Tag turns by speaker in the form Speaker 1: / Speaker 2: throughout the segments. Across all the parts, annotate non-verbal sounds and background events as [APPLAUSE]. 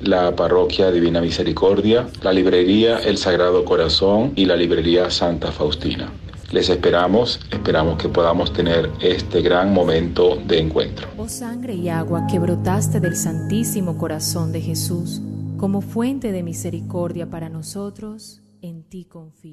Speaker 1: La parroquia Divina Misericordia, la librería El Sagrado Corazón y la librería Santa Faustina. Les esperamos, esperamos que podamos tener este gran momento de encuentro.
Speaker 2: Oh sangre y agua que brotaste del Santísimo Corazón de Jesús, como fuente de misericordia para nosotros, en ti confío.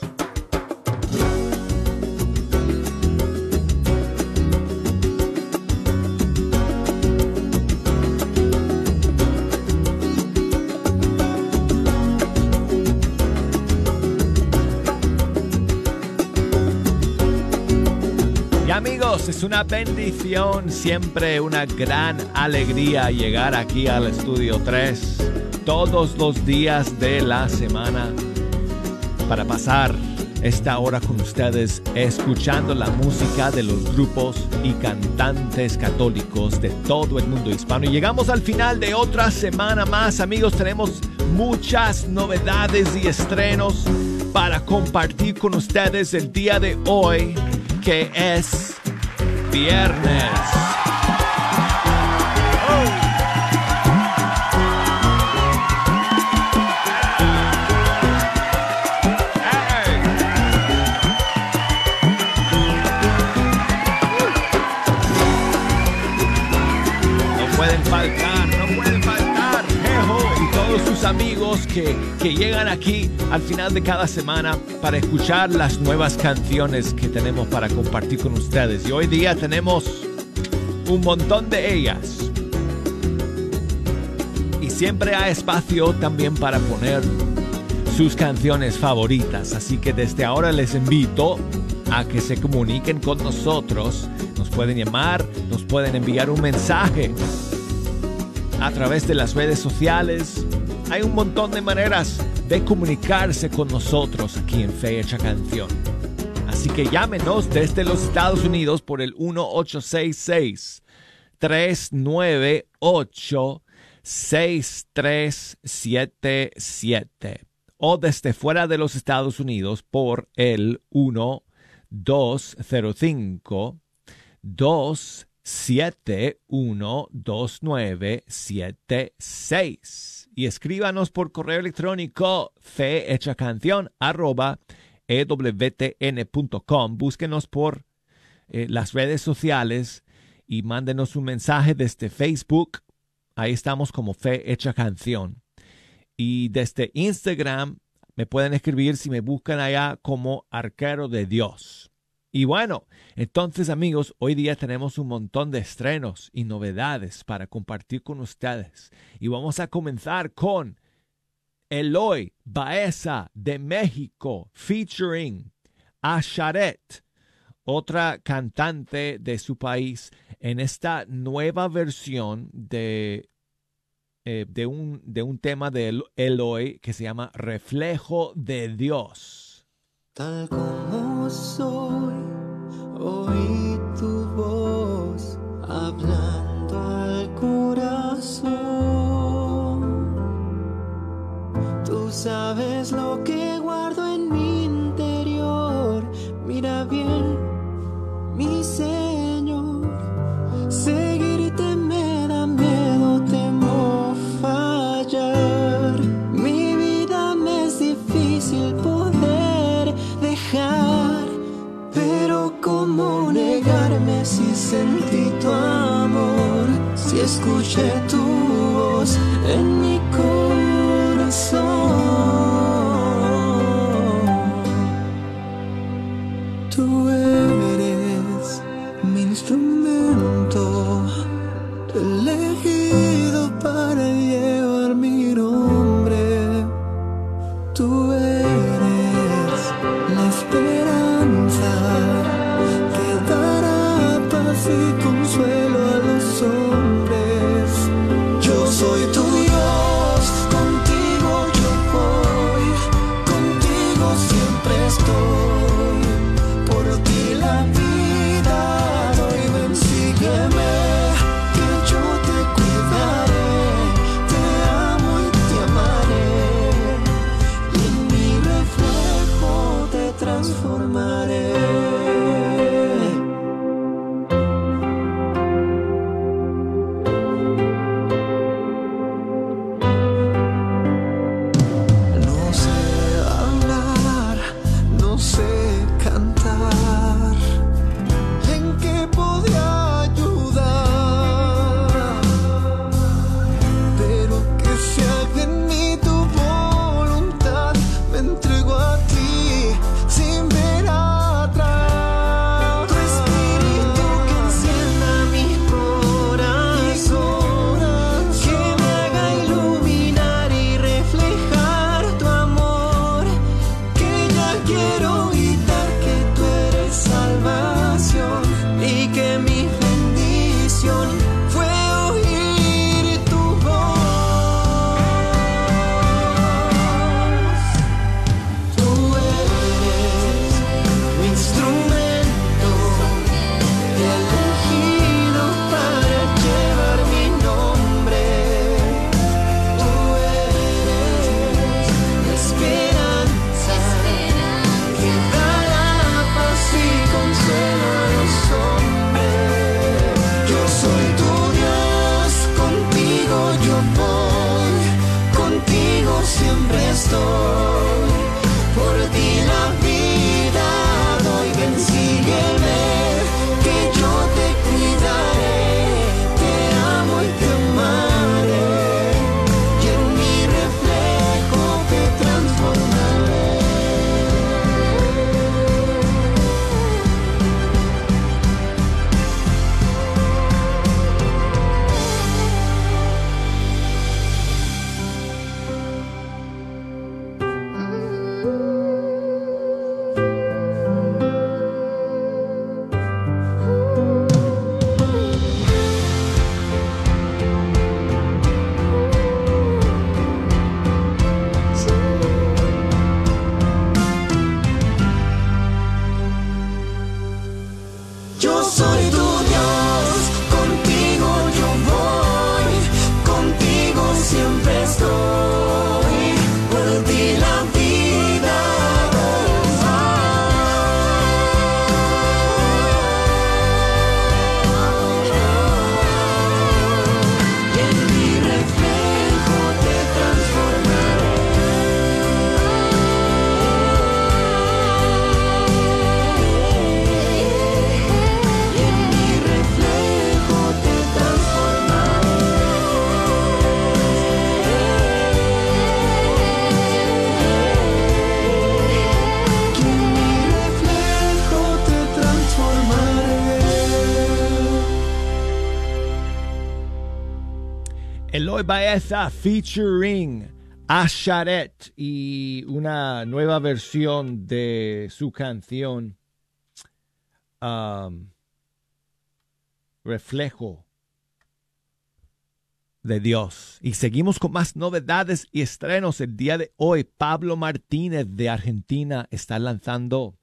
Speaker 3: Amigos, es una bendición, siempre una gran alegría llegar aquí al estudio 3 todos los días de la semana para pasar esta hora con ustedes escuchando la música de los grupos y cantantes católicos de todo el mundo hispano. Y llegamos al final de otra semana más, amigos. Tenemos muchas novedades y estrenos para compartir con ustedes el día de hoy, que es viernes. Amigos que, que llegan aquí al final de cada semana para escuchar las nuevas canciones que tenemos para compartir con ustedes. Y hoy día tenemos un montón de ellas. Y siempre hay espacio también para poner sus canciones favoritas. Así que desde ahora les invito a que se comuniquen con nosotros. Nos pueden llamar, nos pueden enviar un mensaje a través de las redes sociales. Hay un montón de maneras de comunicarse con nosotros aquí en Fecha Canción. Así que llámenos desde los Estados Unidos por el 1866 398 6377 o desde fuera de los Estados Unidos por el 1205 271 2976 y escríbanos por correo electrónico fehechacanción arroba ewtn.com. Búsquenos por eh, las redes sociales y mándenos un mensaje desde Facebook. Ahí estamos como Fe Hecha Canción. Y desde Instagram me pueden escribir si me buscan allá como Arquero de Dios. Y bueno, entonces amigos, hoy día tenemos un montón de estrenos y novedades para compartir con ustedes. Y vamos a comenzar con Eloy Baeza de México, featuring Asharet, otra cantante de su país, en esta nueva versión de, eh, de, un, de un tema de Eloy que se llama Reflejo de Dios.
Speaker 4: Tal como soy, oí tu voz hablando al corazón. Tú sabes lo que escuché
Speaker 5: Baeza featuring Asharet y una nueva versión de su canción um, Reflejo de Dios. Y seguimos con más novedades y estrenos. El día de hoy, Pablo Martínez de Argentina está lanzando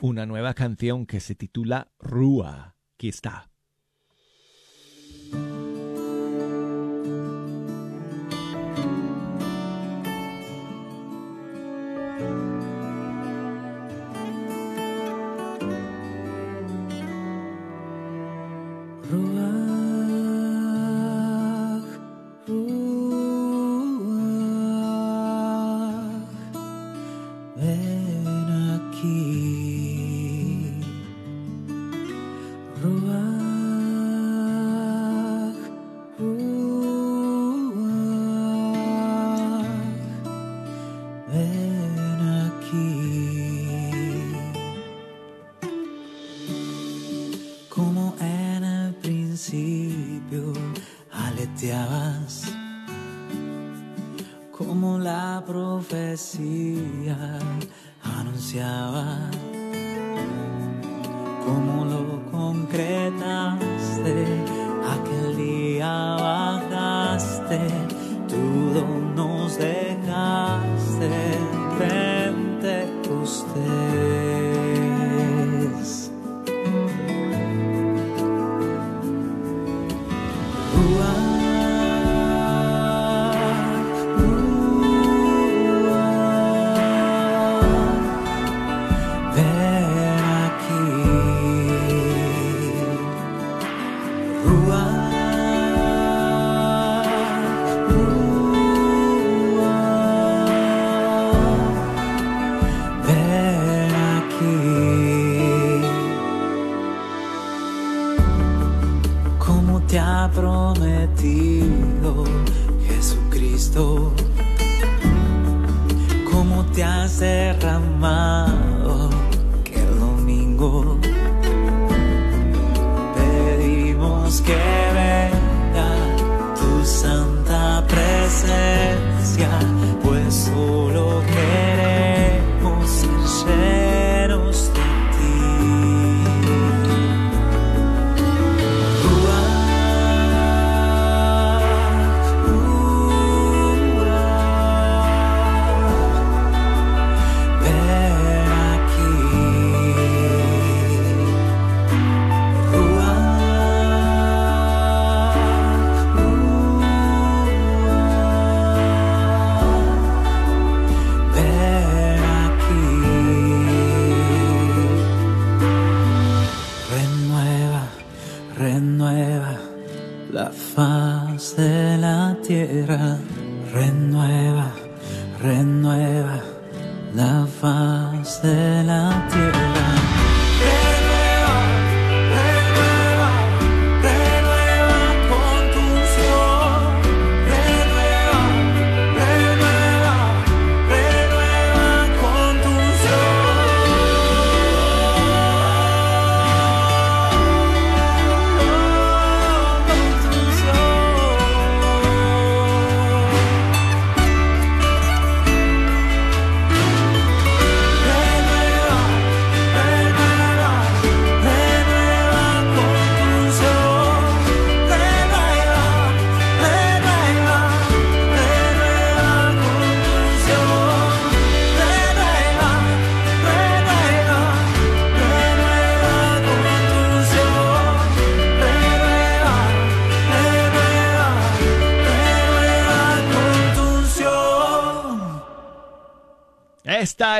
Speaker 5: una nueva canción que se titula Rúa. Aquí está. principio aleteabas como la profecía anunciaba.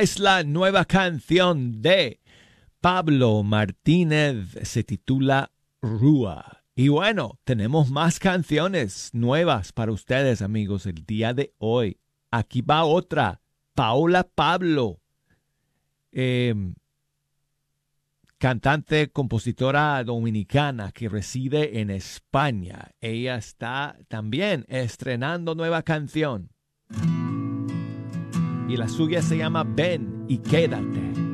Speaker 5: Es la nueva canción de Pablo Martínez. Se titula Rúa. Y bueno, tenemos más canciones nuevas para ustedes, amigos, el día de hoy. Aquí va otra. Paola Pablo. Em, cantante, compositora dominicana que reside en España. Ella está también estrenando nueva canción y la suya se llama Ven y quédate.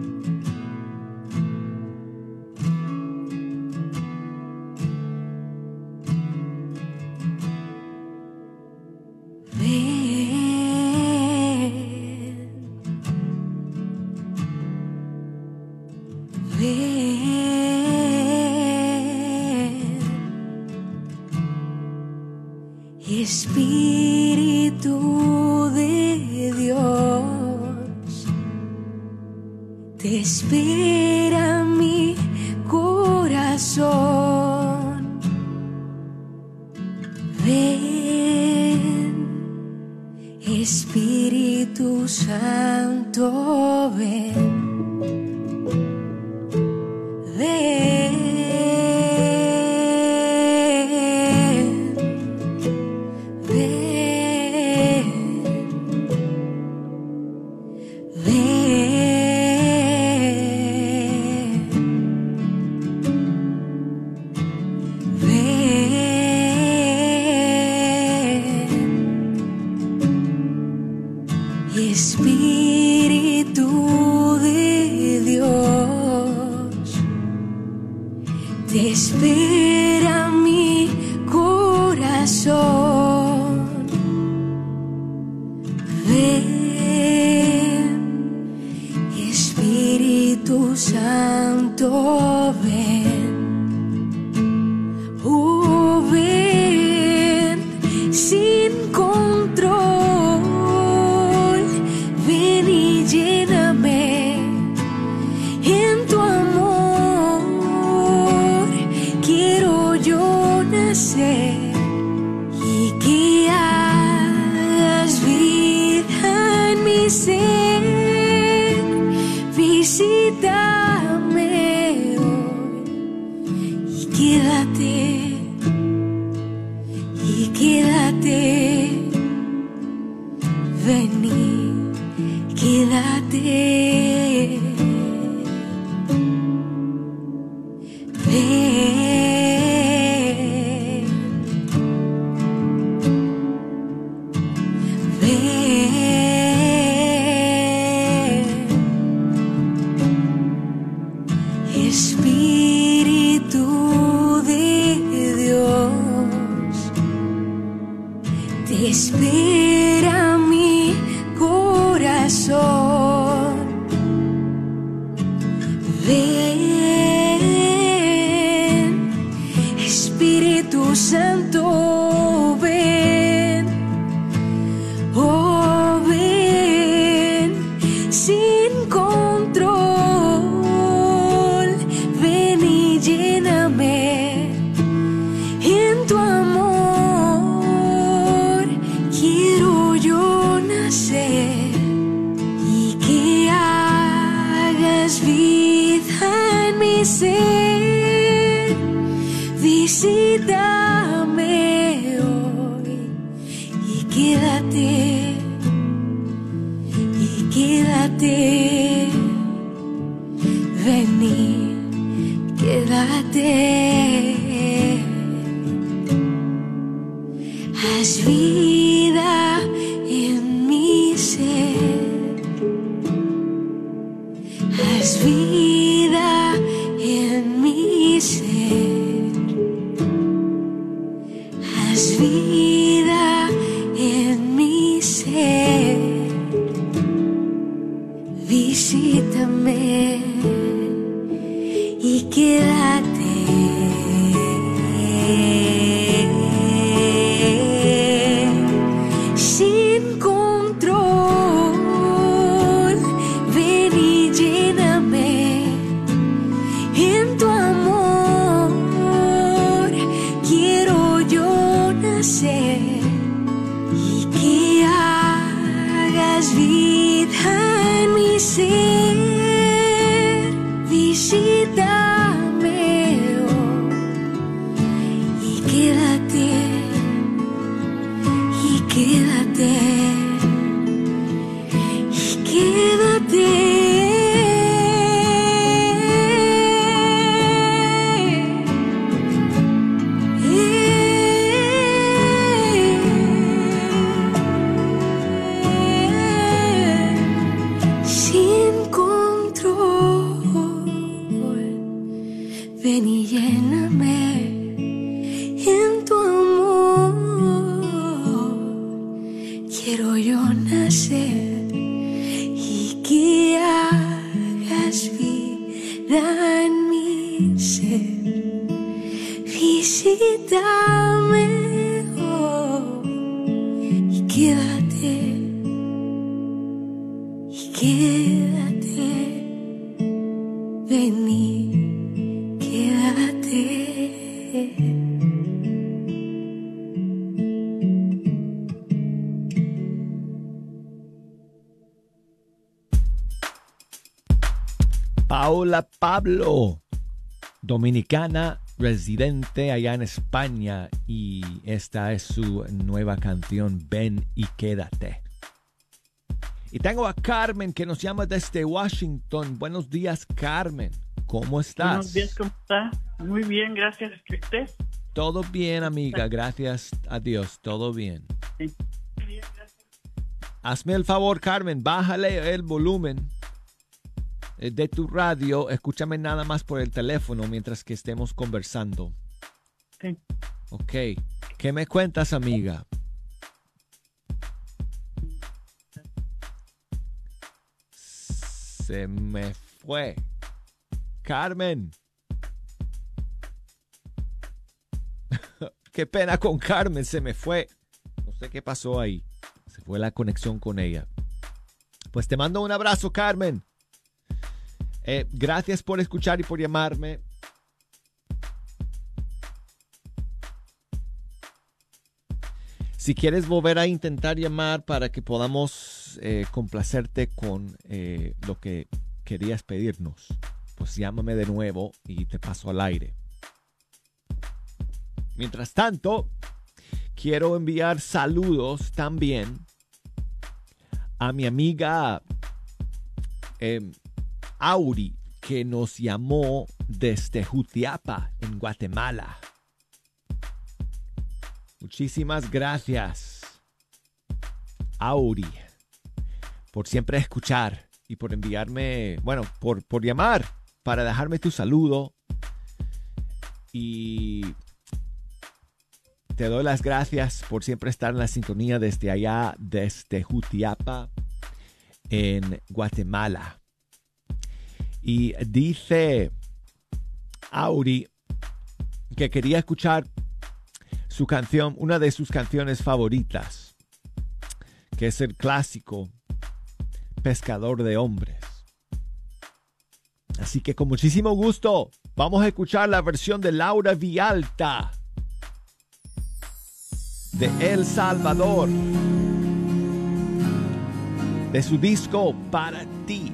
Speaker 3: Paola Pablo, dominicana residente allá en España y esta es su nueva canción Ven y quédate. Y tengo a Carmen que nos llama desde Washington. Buenos días Carmen, ¿cómo estás?
Speaker 6: Buenos días, ¿cómo está? Muy bien, gracias. ¿Y usted?
Speaker 3: Todo bien amiga, gracias a Dios, todo bien.
Speaker 6: Sí.
Speaker 3: Hazme el favor Carmen, bájale el volumen de tu radio, escúchame nada más por el teléfono mientras que estemos conversando.
Speaker 6: Sí.
Speaker 3: Ok. ¿Qué me cuentas, amiga? Se me fue. Carmen. [LAUGHS] Qué pena con Carmen, se me fue. No sé qué pasó ahí. Se fue la conexión con ella. Pues te mando un abrazo, Carmen. Eh, gracias por escuchar y por llamarme. Si quieres volver a intentar llamar para que podamos eh, complacerte con eh, lo que querías pedirnos, pues llámame de nuevo y te paso al aire. Mientras tanto, quiero enviar saludos también a mi amiga em, Auri, que nos llamó desde Jutiapa, en Guatemala. Muchísimas gracias, Auri, por siempre escuchar y por enviarme, bueno, por, por llamar para dejarme tu saludo. Y te doy las gracias por siempre estar en la sintonía desde allá, desde Jutiapa, en Guatemala. Y dice Auri que quería escuchar su canción, una de sus canciones favoritas, que es el clásico Pescador de Hombres. Así que con muchísimo gusto vamos a escuchar la versión de Laura Vialta de El Salvador, de su disco Para ti.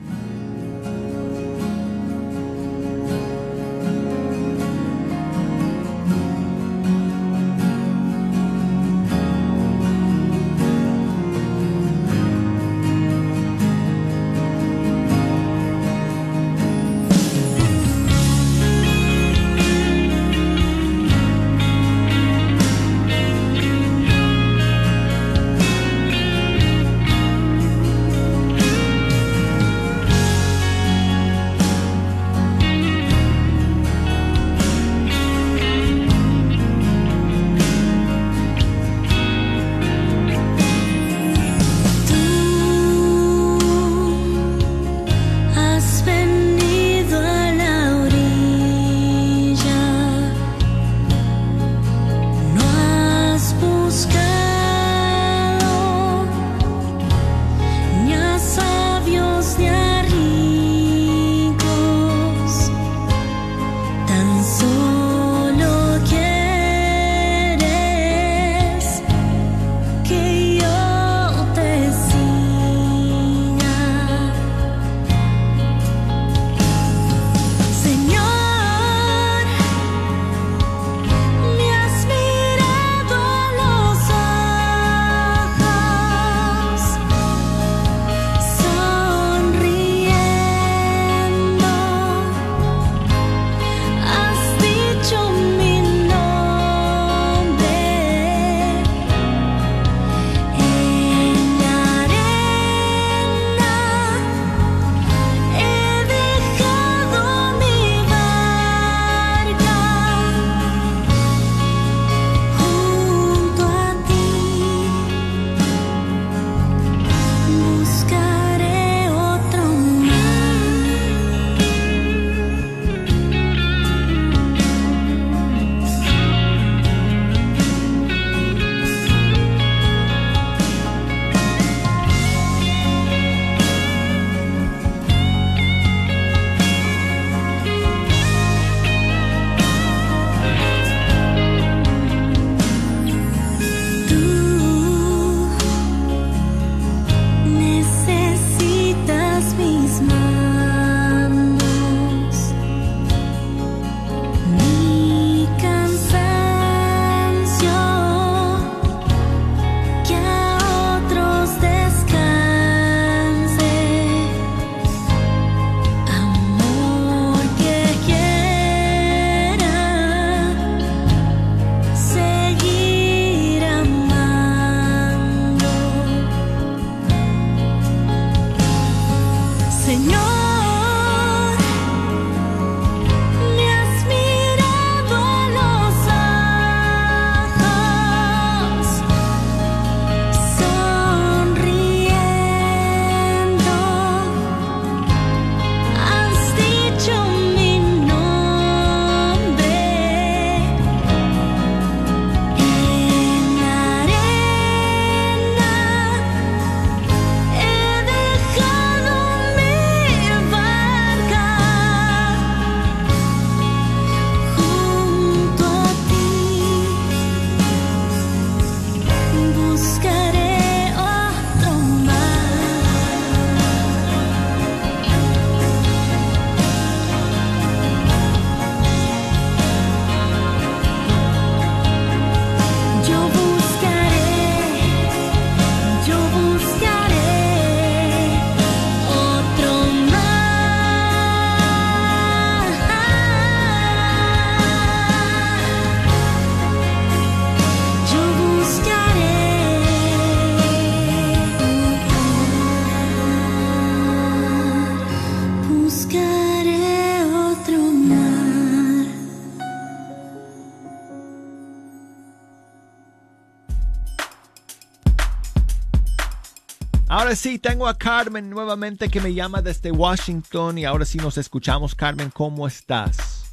Speaker 3: Ahora sí, tengo a Carmen nuevamente que me llama desde Washington y ahora sí nos escuchamos. Carmen, ¿cómo estás?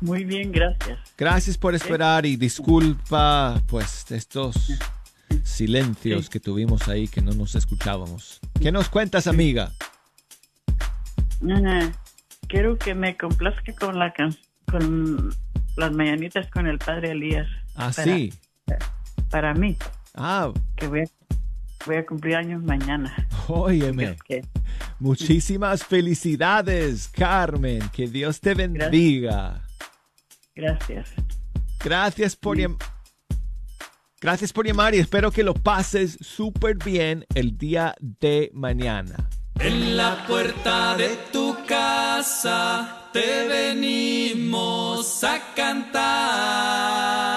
Speaker 6: Muy bien, gracias.
Speaker 3: Gracias por esperar y disculpa pues estos silencios
Speaker 6: Sí.
Speaker 3: que tuvimos ahí que no nos escuchábamos. ¿Qué nos cuentas, amiga?
Speaker 6: Quiero que me complazca con la can con las mañanitas con el padre Elías.
Speaker 3: Ah,
Speaker 6: Para-
Speaker 3: sí.
Speaker 6: Para mí,
Speaker 3: Ah,
Speaker 6: que voy a, voy a cumplir años mañana.
Speaker 3: óyeme.
Speaker 6: Que-
Speaker 3: Muchísimas felicidades, Carmen. Que Dios te bendiga.
Speaker 6: gracias.
Speaker 3: Gracias por llam- Gracias por llamar y espero que lo pases súper bien el día de mañana.
Speaker 7: En la puerta de tu casa te venimos a cantar.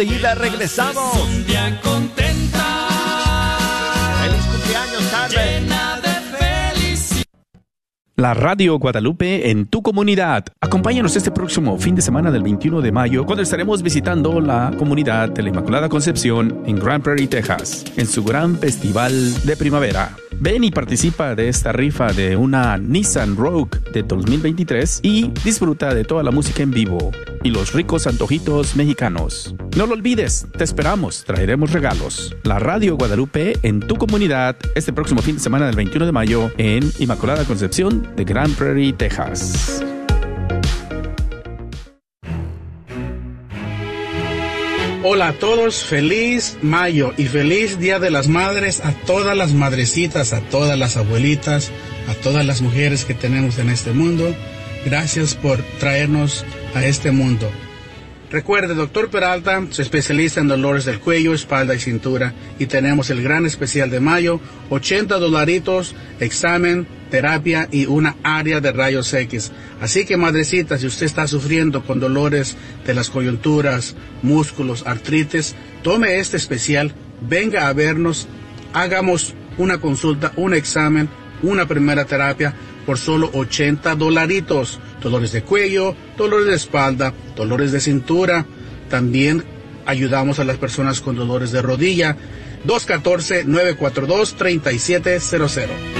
Speaker 3: Enseguida regresamos.
Speaker 7: Es un día contenta.
Speaker 3: Feliz cumpleaños, Carmen.
Speaker 8: La Radio Guadalupe en tu comunidad. Acompáñanos este próximo fin de semana del 21 de mayo cuando estaremos visitando la comunidad de la Inmaculada Concepción en Grand Prairie, Texas, en su gran festival de primavera. Ven y participa de esta rifa de una Nissan Rogue de 2023 y disfruta de toda la música en vivo y los ricos antojitos mexicanos. No lo olvides, te esperamos, traeremos regalos. La Radio Guadalupe en tu comunidad este próximo fin de semana del 21 de mayo en Inmaculada Concepción de Grand Prairie, Texas.
Speaker 9: Hola a todos, feliz mayo y feliz Día de las Madres a todas las madrecitas, a todas las abuelitas, a todas las mujeres que tenemos en este mundo. Gracias por traernos a este mundo. Recuerde, doctor Peralta se especializa en dolores del cuello, espalda y cintura y tenemos el gran especial de mayo, 80 dolaritos, examen, terapia y una área de rayos X. Así que madrecita, si usted está sufriendo con dolores de las coyunturas, músculos, artritis, tome este especial, venga a vernos, hagamos una consulta, un examen, una primera terapia por solo 80 dolaritos. Dolores de cuello, dolores de espalda, dolores de cintura. También ayudamos a las personas con dolores de rodilla. 214-942-3700.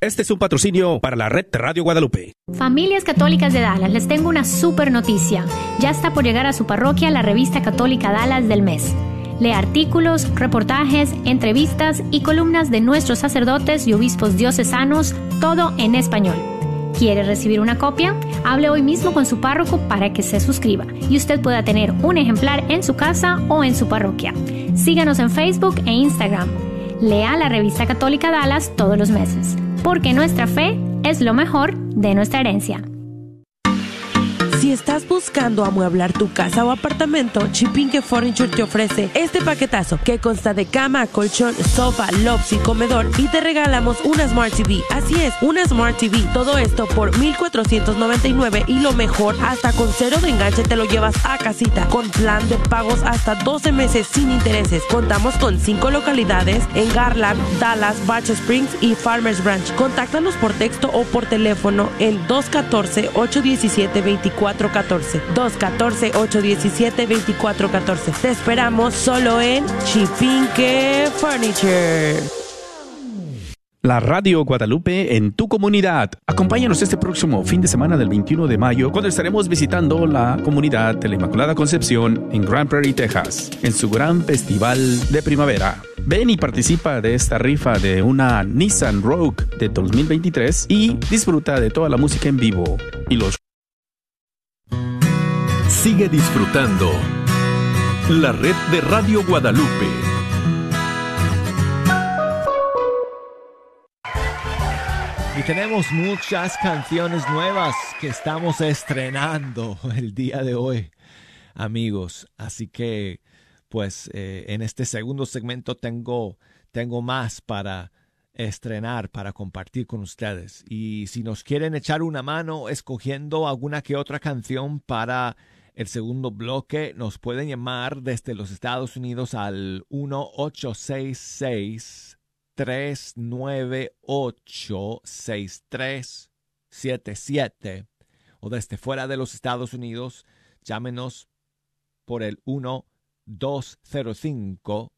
Speaker 8: Este es un patrocinio para la red Radio Guadalupe.
Speaker 10: Familias Católicas de Dallas, les tengo una super noticia. Ya está por llegar a su parroquia la revista católica Dallas del mes. Lee artículos, reportajes, entrevistas y columnas de nuestros sacerdotes y obispos diocesanos, todo en español. ¿Quiere recibir una copia? Hable hoy mismo con su párroco para que se suscriba y usted pueda tener un ejemplar en su casa o en su parroquia. Síganos en Facebook e Instagram. Lea la revista católica Dallas todos los meses, porque nuestra fe es lo mejor de nuestra herencia.
Speaker 11: Estás buscando amueblar tu casa o apartamento, Chipinque Furniture te ofrece este paquetazo que consta de cama, colchón, sofá, lobs y comedor y te regalamos una Smart TV. Así es, una Smart TV. Todo esto por 1499 y lo mejor, hasta con cero de enganche te lo llevas a casita con plan de pagos hasta 12 meses sin intereses. Contamos con 5 localidades en Garland, Dallas, Batch Springs y Farmers Branch. Contáctanos por texto o por teléfono en 214 817 24 14 214-817-2414. Te esperamos solo en Chipinque Furniture.
Speaker 8: la Radio Guadalupe en tu comunidad. Acompáñanos este próximo fin de semana del 21 de mayo cuando estaremos visitando la comunidad de la Inmaculada Concepción en Grand Prairie, Texas, en su gran festival de primavera. Ven y participa de esta rifa de una Nissan Rogue de 2023 y disfruta de toda la música en vivo y los
Speaker 12: Sigue disfrutando la red de Radio Guadalupe.
Speaker 3: Y tenemos muchas canciones nuevas que estamos estrenando el día de hoy, amigos. Así que, pues, eh, en este segundo segmento tengo, tengo más para estrenar, para compartir con ustedes. Y si nos quieren echar una mano escogiendo alguna que otra canción para el segundo bloque, nos pueden llamar desde los Estados Unidos al 1866 398 6377 o desde fuera de los Estados Unidos, llámenos por el 1 205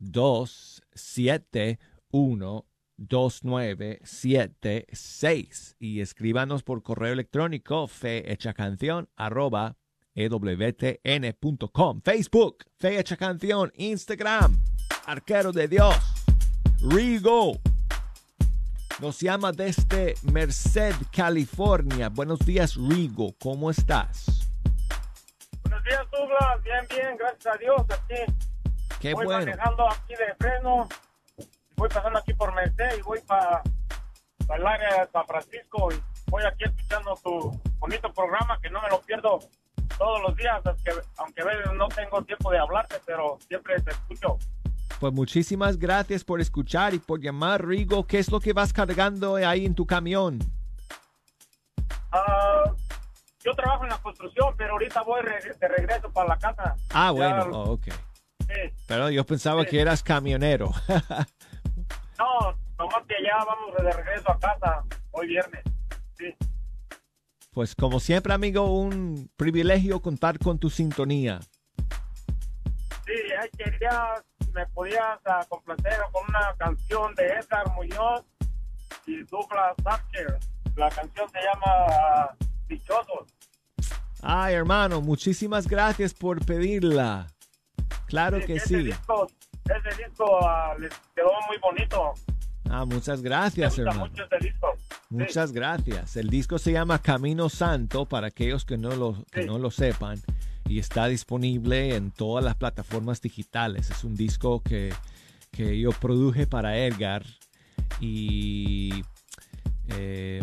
Speaker 3: 271 2976 y escríbanos por correo electrónico canción arroba ewtn.com Facebook, Fe Hecha Canción, Instagram, Arquero de Dios, Rigo. Nos llama desde Merced, California. Buenos días, Rigo. ¿Cómo estás?
Speaker 13: Buenos días, Douglas. Bien, bien, gracias a Dios. Aquí.
Speaker 3: Qué
Speaker 13: voy
Speaker 3: bueno.
Speaker 13: manejando aquí de freno. Voy pasando aquí por Merced y voy para el área de San Francisco. Y voy aquí escuchando tu bonito programa que no me lo pierdo todos los días. Aunque, aunque a veces no tengo tiempo de hablarte, pero siempre te escucho.
Speaker 3: Pues muchísimas gracias por escuchar y por llamar, Rigo. ¿Qué es lo que vas cargando ahí en tu camión?
Speaker 13: Ah, yo trabajo en la construcción, pero ahorita voy re- de regreso para la casa.
Speaker 3: Ah,
Speaker 13: Ya,
Speaker 3: bueno, oh, ok.
Speaker 13: sí.
Speaker 3: Pero yo pensaba
Speaker 13: Sí.
Speaker 3: que eras camionero. [LAUGHS]
Speaker 13: No, nomás que ya vamos de regreso a casa hoy viernes. Sí.
Speaker 3: Pues como siempre, amigo, un privilegio contar con tu sintonía.
Speaker 13: Sí, quería, me podías ah, complacer con una canción de Edgar Muñoz y Douglas Thatcher. La canción se llama ah, Dichosos.
Speaker 3: Ay, hermano, muchísimas gracias por pedirla. Claro que
Speaker 13: ese
Speaker 3: sí.
Speaker 13: Disco, ese disco ah, les quedó muy bonito.
Speaker 3: Ah, muchas
Speaker 13: Me
Speaker 3: gracias,
Speaker 13: gusta
Speaker 3: hermano.
Speaker 13: mucho ese disco.
Speaker 3: Muchas gracias. El disco se llama Camino Santo para aquellos que no lo, que no lo sepan y está disponible en todas las plataformas digitales. Es un disco que, que yo produje para Edgar y eh,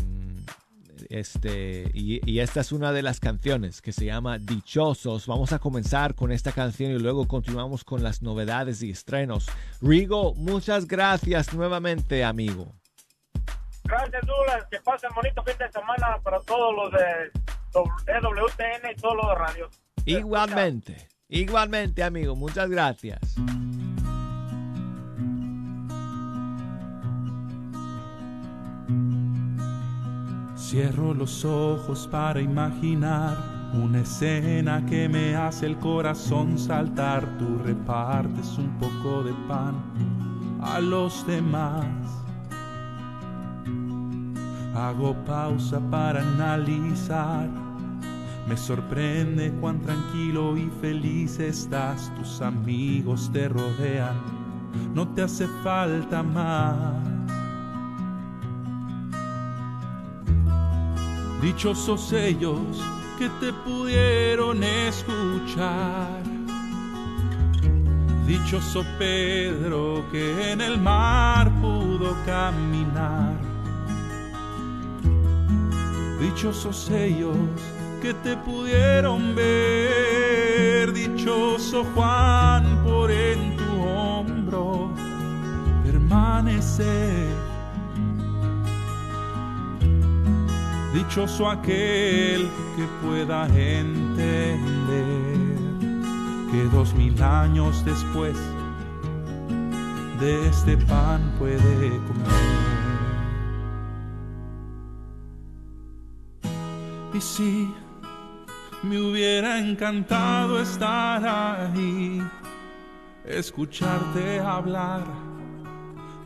Speaker 3: este y, y esta es una de las canciones que se llama Dichosos. Vamos a comenzar con esta canción y luego continuamos con las novedades y estrenos. Rigo, muchas gracias nuevamente, amigo.
Speaker 13: Gracias, Douglas. Que pasen bonito fin de semana para todos los de WTN y todos los de radio.
Speaker 3: Igualmente, igualmente, amigo. Muchas gracias.
Speaker 14: Cierro los ojos para imaginar una escena que me hace el corazón saltar. Tú repartes un poco de pan a los demás. Hago pausa para analizar. Me sorprende cuán tranquilo y feliz estás. Tus amigos te rodean. No te hace falta más. Dichosos ellos que te pudieron escuchar. Dichoso Pedro que en el mar pudo caminar. Dichosos ellos que te pudieron ver. Dichoso Juan por en tu hombro permanecer. Dichoso aquel que pueda entender que dos mil años después de este pan puede comer. Y si me hubiera encantado estar ahí, escucharte hablar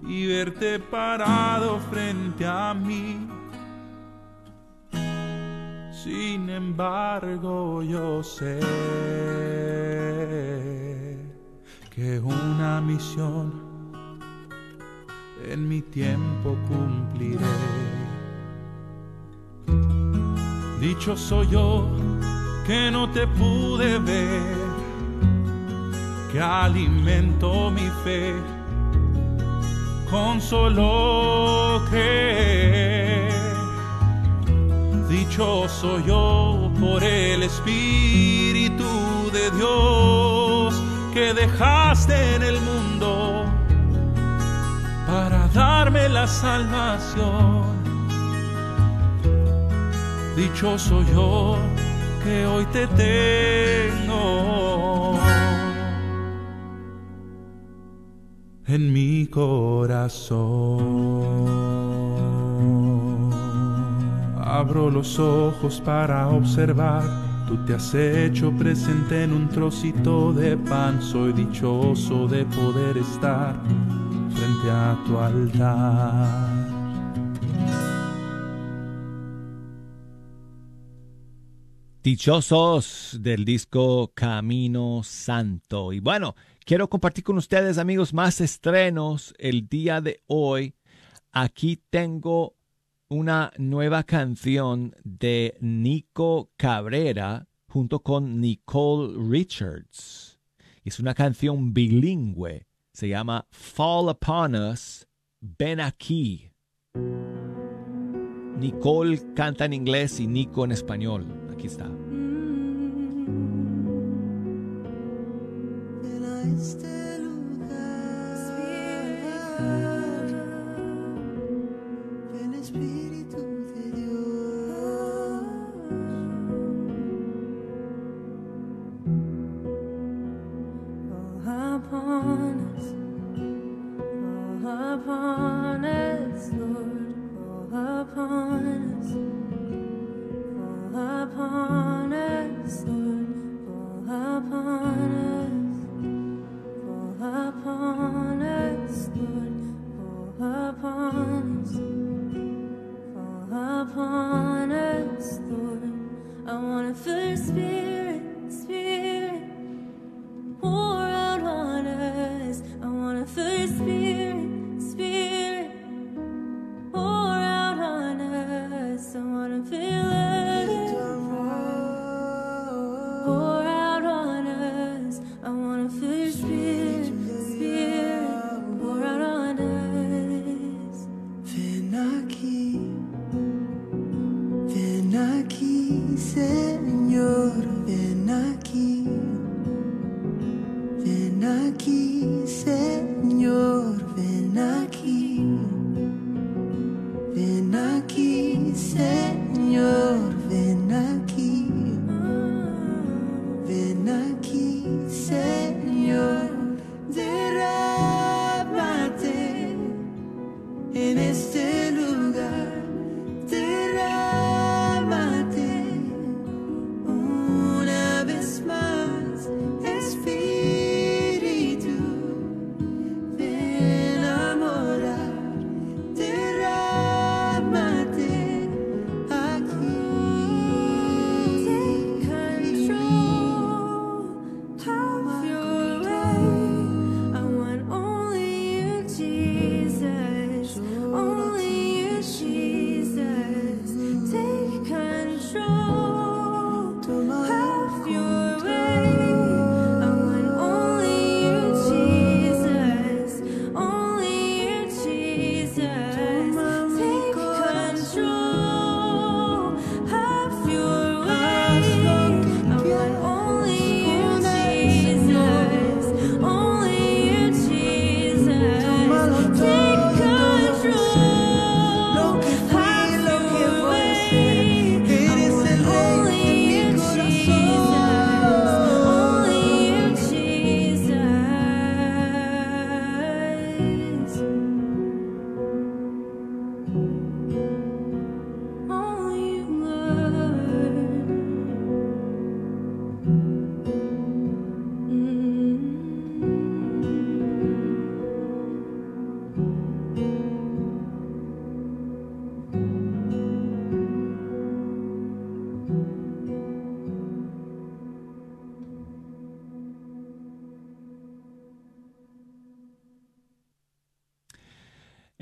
Speaker 14: y verte parado frente a mí. Sin embargo, yo sé que una misión en mi tiempo cumpliré. Dicho soy yo que no te pude ver, que alimento mi fe con solo. Dichoso yo por el Espíritu de Dios que dejaste en el mundo para darme la salvación. Dichoso yo que hoy te tengo en mi corazón. Abro los ojos para observar, tú te has hecho presente en un trocito de pan, soy dichoso de poder estar frente a tu altar.
Speaker 3: Dichosos del disco Camino Santo. Y bueno, quiero compartir con ustedes, amigos, más estrenos el día de hoy. Aquí tengo una nueva canción de Nico Cabrera junto con Nicole Richards. Es una canción bilingüe. Se llama Fall Upon Us, Ven aquí. Nicole canta en inglés y Nico en español. Aquí está.
Speaker 15: A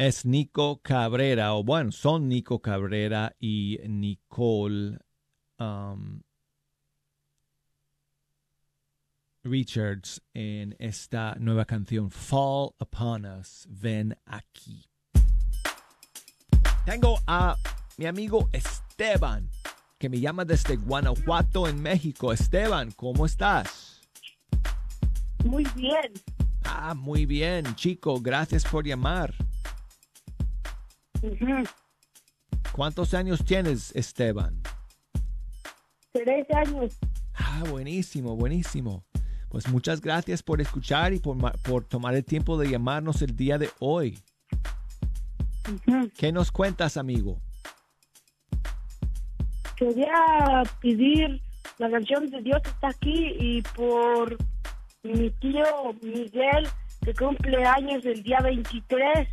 Speaker 3: es Nico Cabrera, o bueno, son Nico Cabrera y Nicole um, Richards en esta nueva canción Fall Upon Us, ven aquí. Tengo a mi amigo Esteban, que me llama desde Guanajuato, en México. Esteban, ¿cómo estás?
Speaker 16: Muy bien.
Speaker 3: Ah, muy bien, chico, gracias por llamar. ¿Cuántos años tienes, Esteban?
Speaker 16: Tres años.
Speaker 3: Ah, buenísimo, buenísimo. Pues muchas gracias por escuchar y por, por tomar el tiempo de llamarnos el día de hoy. ¿Qué nos cuentas, amigo?
Speaker 16: Quería pedir la canción de Dios está aquí y por mi tío Miguel que cumple años el día 23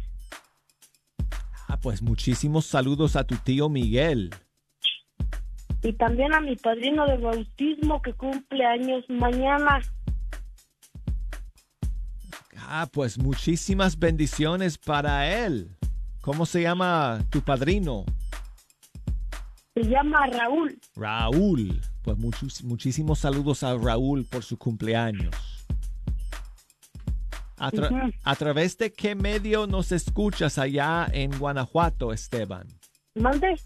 Speaker 3: Ah, pues muchísimos saludos a tu tío Miguel.
Speaker 16: y también a mi padrino de bautismo que cumple años mañana.
Speaker 3: Ah, pues muchísimas bendiciones para él. ¿Cómo se llama tu padrino?
Speaker 16: Se llama Raúl.
Speaker 3: Raúl. Pues muchos- muchísimos saludos a Raúl por su cumpleaños. A, tra-
Speaker 16: Ujú.
Speaker 3: ¿A través de qué medio nos escuchas allá en Guanajuato, Esteban?
Speaker 16: ¿Mande?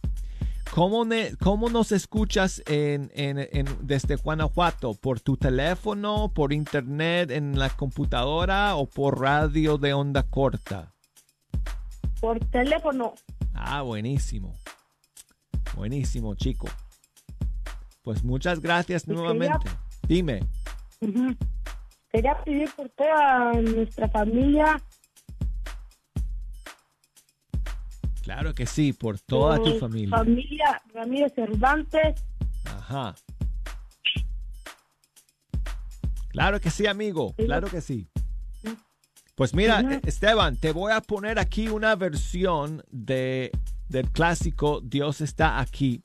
Speaker 3: ¿Cómo, ne- cómo nos escuchas en, en- en- desde Guanajuato? ¿Por tu teléfono, por internet, en la computadora o por radio de onda corta?
Speaker 16: Por teléfono.
Speaker 3: Ah, buenísimo. Buenísimo, chico. Pues muchas gracias nuevamente. Dime.
Speaker 16: Quería pedir por toda nuestra familia,
Speaker 3: Claro que sí, por toda tu
Speaker 16: por
Speaker 3: familia.
Speaker 16: Familia Ramírez Cervantes,
Speaker 3: Ajá. Claro que sí, amigo. Claro que sí. Pues mira, eh, Esteban, te voy a poner aquí una versión de, del clásico Dios está aquí,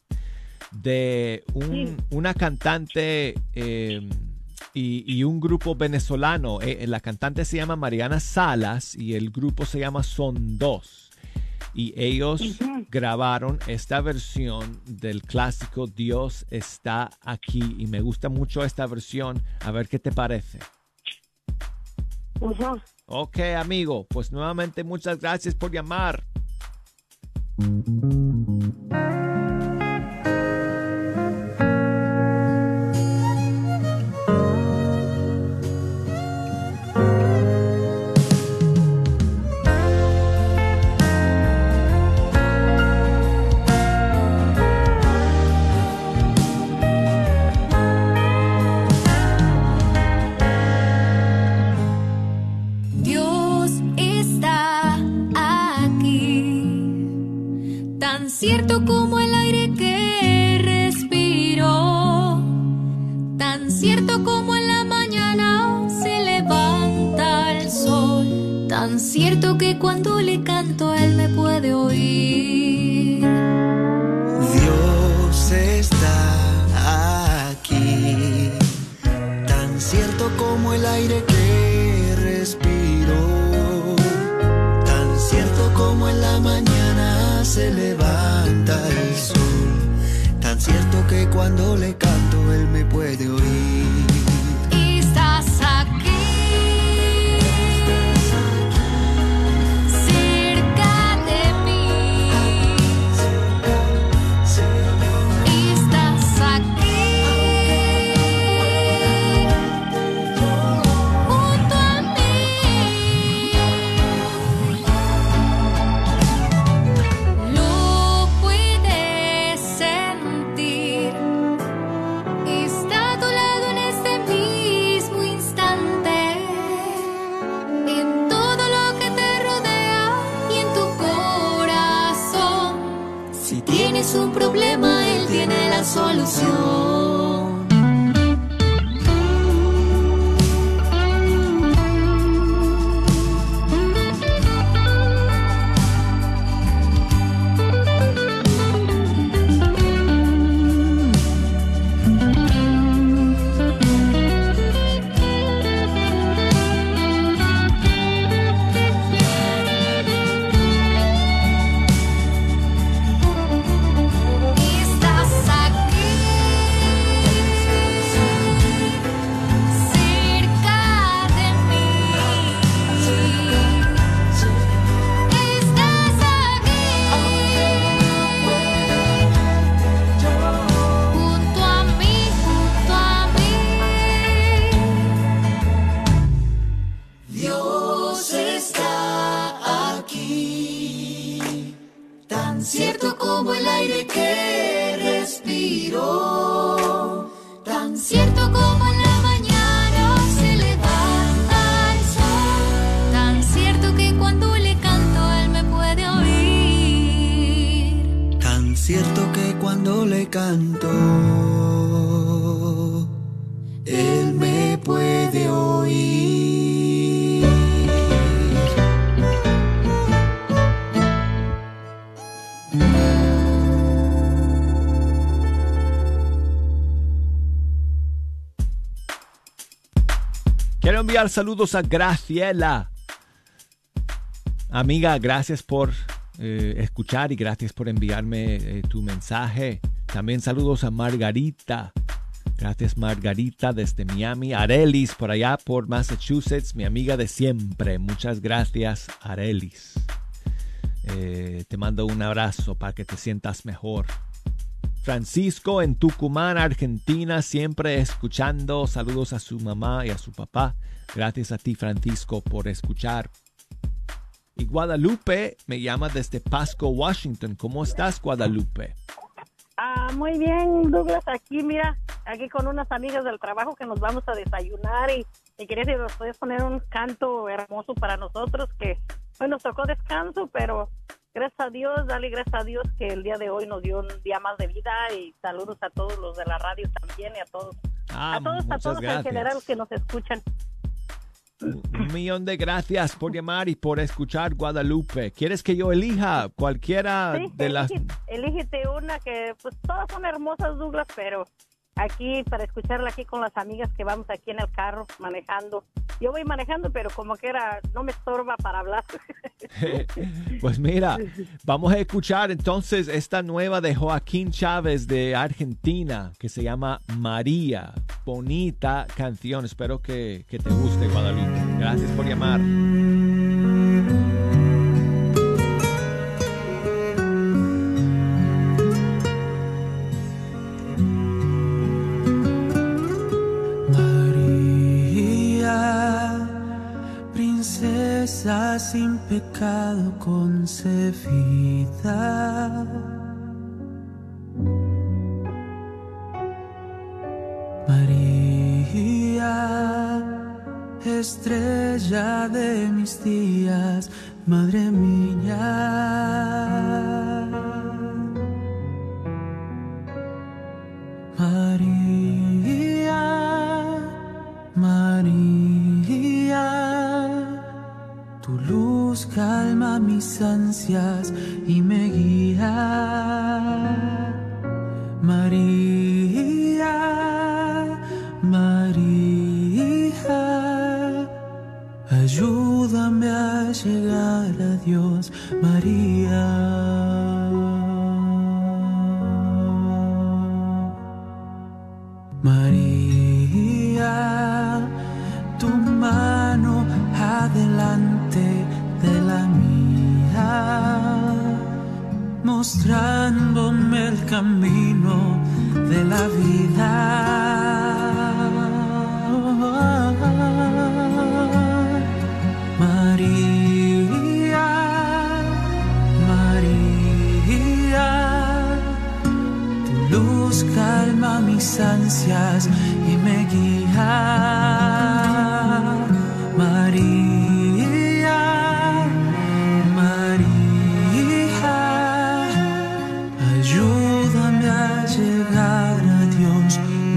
Speaker 3: de un- una cantante eh, y, y un grupo venezolano. Eh, la cantante se llama Mariana Salas y el grupo se llama Son Dos. Y ellos grabaron esta versión del clásico Dios está aquí. Y me gusta mucho esta versión. A ver qué te parece. Ok, amigo. Pues nuevamente muchas gracias por llamar.
Speaker 17: Cierto como el aire que respiro, tan cierto como en la mañana se levanta el sol, tan cierto que cuando le canto él me puede oír.
Speaker 4: Dios está aquí, tan cierto como el aire que respiro, tan cierto como en la mañana se levanta el sol, tan cierto que cuando le canto él me puede oír.
Speaker 3: Saludos a Graciela. Amiga, gracias por eh, escuchar y gracias por enviarme eh, tu mensaje. También saludos a Margarita. Gracias Margarita desde Miami. Arelis por allá por Massachusetts, mi amiga de siempre. Muchas gracias Arelis. Eh, te mando un abrazo para que te sientas mejor. Francisco en Tucumán, Argentina, siempre escuchando. Saludos a su mamá y a su papá. Gracias a ti, Francisco, por escuchar. Y Guadalupe me llama desde Pasco, Washington. ¿Cómo estás, Guadalupe?
Speaker 18: Ah, muy bien, Douglas, aquí, mira, aquí con unas amigas del trabajo que nos vamos a desayunar y, y quería si nos puedes poner un canto hermoso para nosotros que hoy nos tocó descanso, pero gracias a Dios, dale gracias a Dios que el día de hoy nos dio un día más de vida y saludos a todos los de la radio también y a todos,
Speaker 3: Ah,
Speaker 18: a todos, a todos en general que nos escuchan.
Speaker 3: Un millón de gracias por llamar y por escuchar, Guadalupe. ¿Quieres que yo elija cualquiera
Speaker 18: Sí,
Speaker 3: de las...
Speaker 18: elígete, elígete una que, pues todas son hermosas, Douglas, pero aquí para escucharla aquí con las amigas que vamos aquí en el carro manejando. Yo voy manejando, pero como que era, no me estorba para hablar. [LAUGHS]
Speaker 3: Pues mira, vamos a escuchar entonces esta nueva de Joaquín Chávez de Argentina que se llama María. Bonita canción. Espero que, que te guste, Guadalupe. Gracias por llamar.
Speaker 5: Sin pecado concebida. María, estrella de mis días,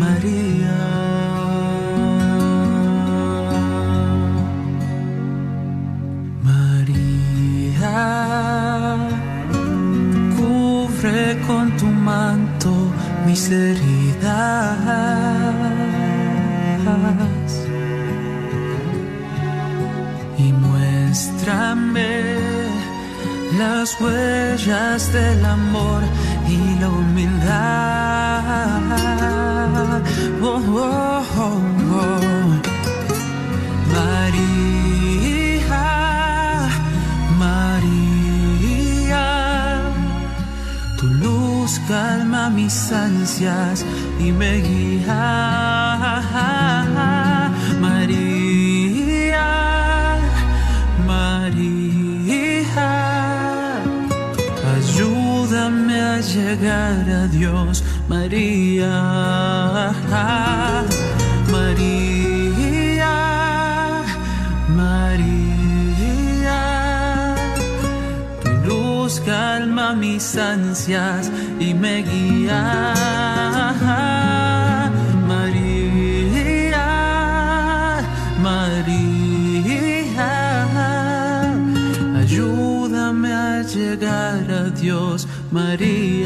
Speaker 5: María. María, cubre con tu manto mis heridas y muéstrame las huellas del amor mis ansias y me guía. María, María, ayúdame a llegar a Dios, María. María, María. Tu luz calma mis ansias y me guía. María, María. Ayúdame a llegar a Dios, María.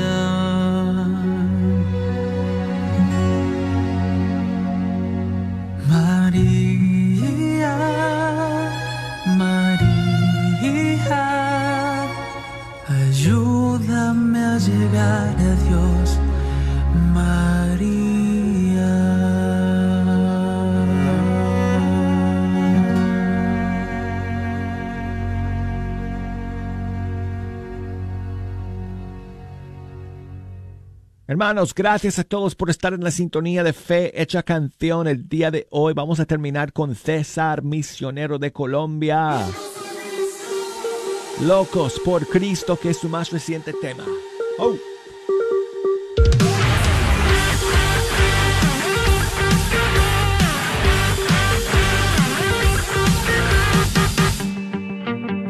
Speaker 3: Hermanos, gracias a todos por estar en la sintonía de Fe Hecha Canción el día de hoy. Vamos a terminar con César, misionero de Colombia. Locos por Cristo, que es su más reciente tema. Oh.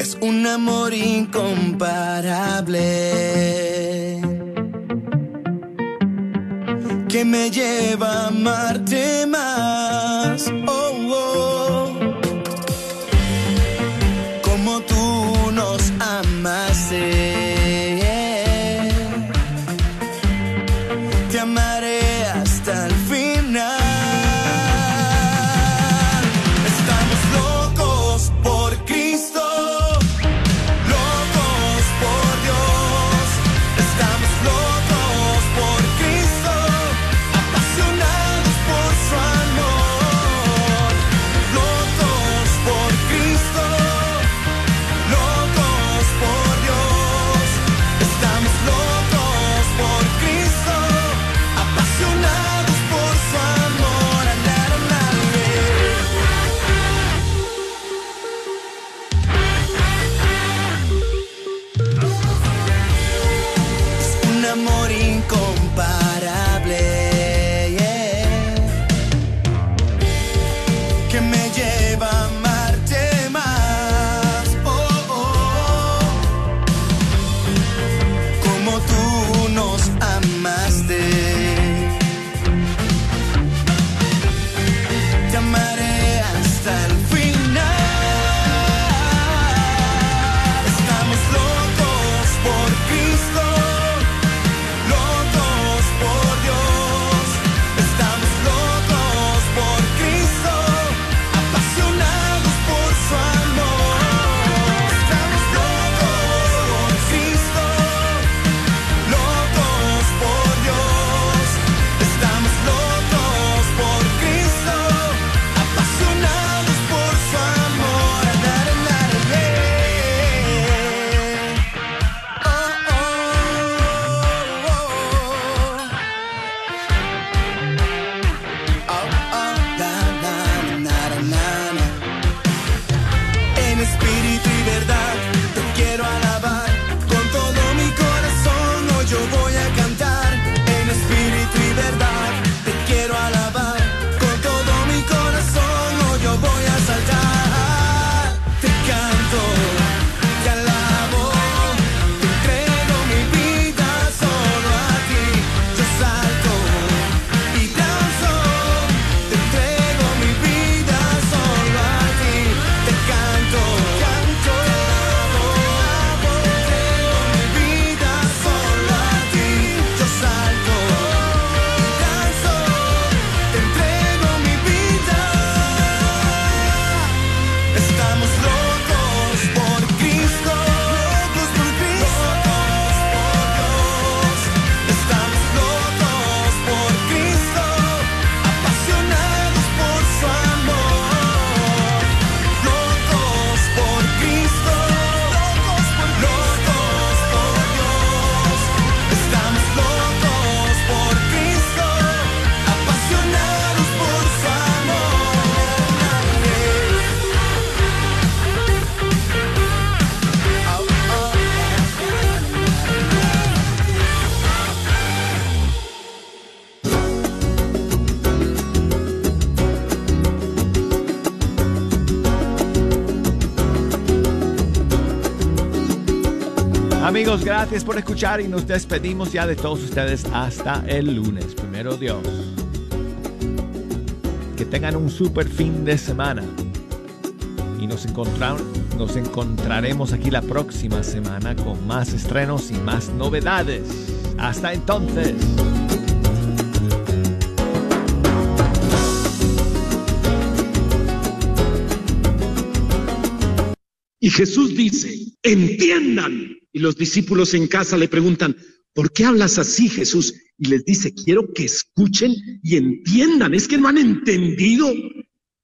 Speaker 19: Es un amor incomparable que me lleva a amarte más.
Speaker 3: Gracias por escuchar y nos despedimos ya de todos ustedes hasta el lunes. Primero Dios. Que tengan un super fin de semana. Y nos, nos encontraremos aquí la próxima semana con más estrenos y más novedades. Hasta entonces.
Speaker 20: Y Jesús dice, entiendan. Y los discípulos en casa le preguntan, ¿por qué hablas así, Jesús? Y les dice, quiero que escuchen y entiendan. Es que no han entendido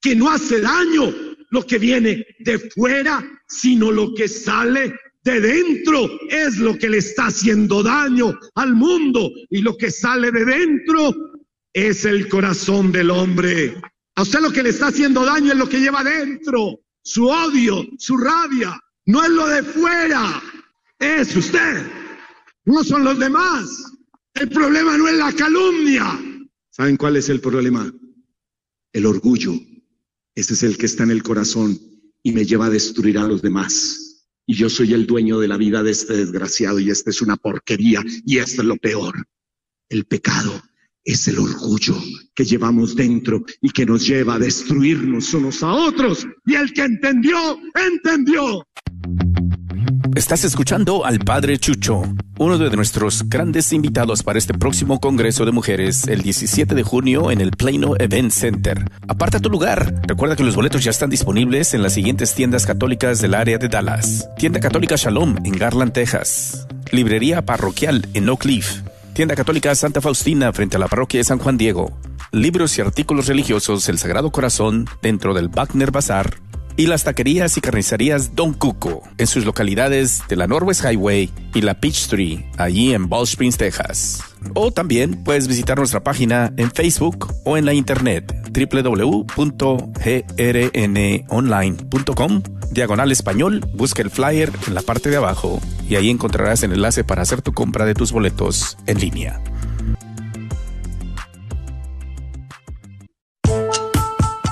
Speaker 20: que no hace daño lo que viene de fuera, sino lo que sale de dentro es lo que le está haciendo daño al mundo. Y lo que sale de dentro es el corazón del hombre. A usted lo que le está haciendo daño es lo que lleva dentro su odio, su rabia. No es lo de fuera, es usted. No son los demás. El problema no es la calumnia. ¿Saben cuál es el problema? El orgullo. Ese es el que está en el corazón y me lleva a destruir a los demás. Y yo soy el dueño de la vida de este desgraciado y esta es una porquería y esto es lo peor. El pecado es el orgullo que llevamos dentro y que nos lleva a destruirnos unos a otros. Y el que entendió, entendió.
Speaker 8: Estás escuchando al Padre Chucho, uno de nuestros grandes invitados para este próximo Congreso de Mujeres el 17 de junio en el Plano Event Center. Aparta tu lugar. Recuerda que los boletos ya están disponibles en las siguientes tiendas católicas del área de Dallas. Tienda Católica Shalom en Garland, Texas. Librería Parroquial en Oak Cliff. Tienda Católica Santa Faustina frente a la parroquia de San Juan Diego. Libros y artículos religiosos El Sagrado Corazón dentro del Wagner Bazar. Y las taquerías y carnicerías Don Cuco en sus localidades de la Northwest Highway y la Peachtree, allí en Ball Springs, Texas. O también puedes visitar nuestra página en Facebook o en la internet www.grnonline.com diagonal español, busca el flyer en la parte de abajo y ahí encontrarás el enlace para hacer tu compra de tus boletos en línea.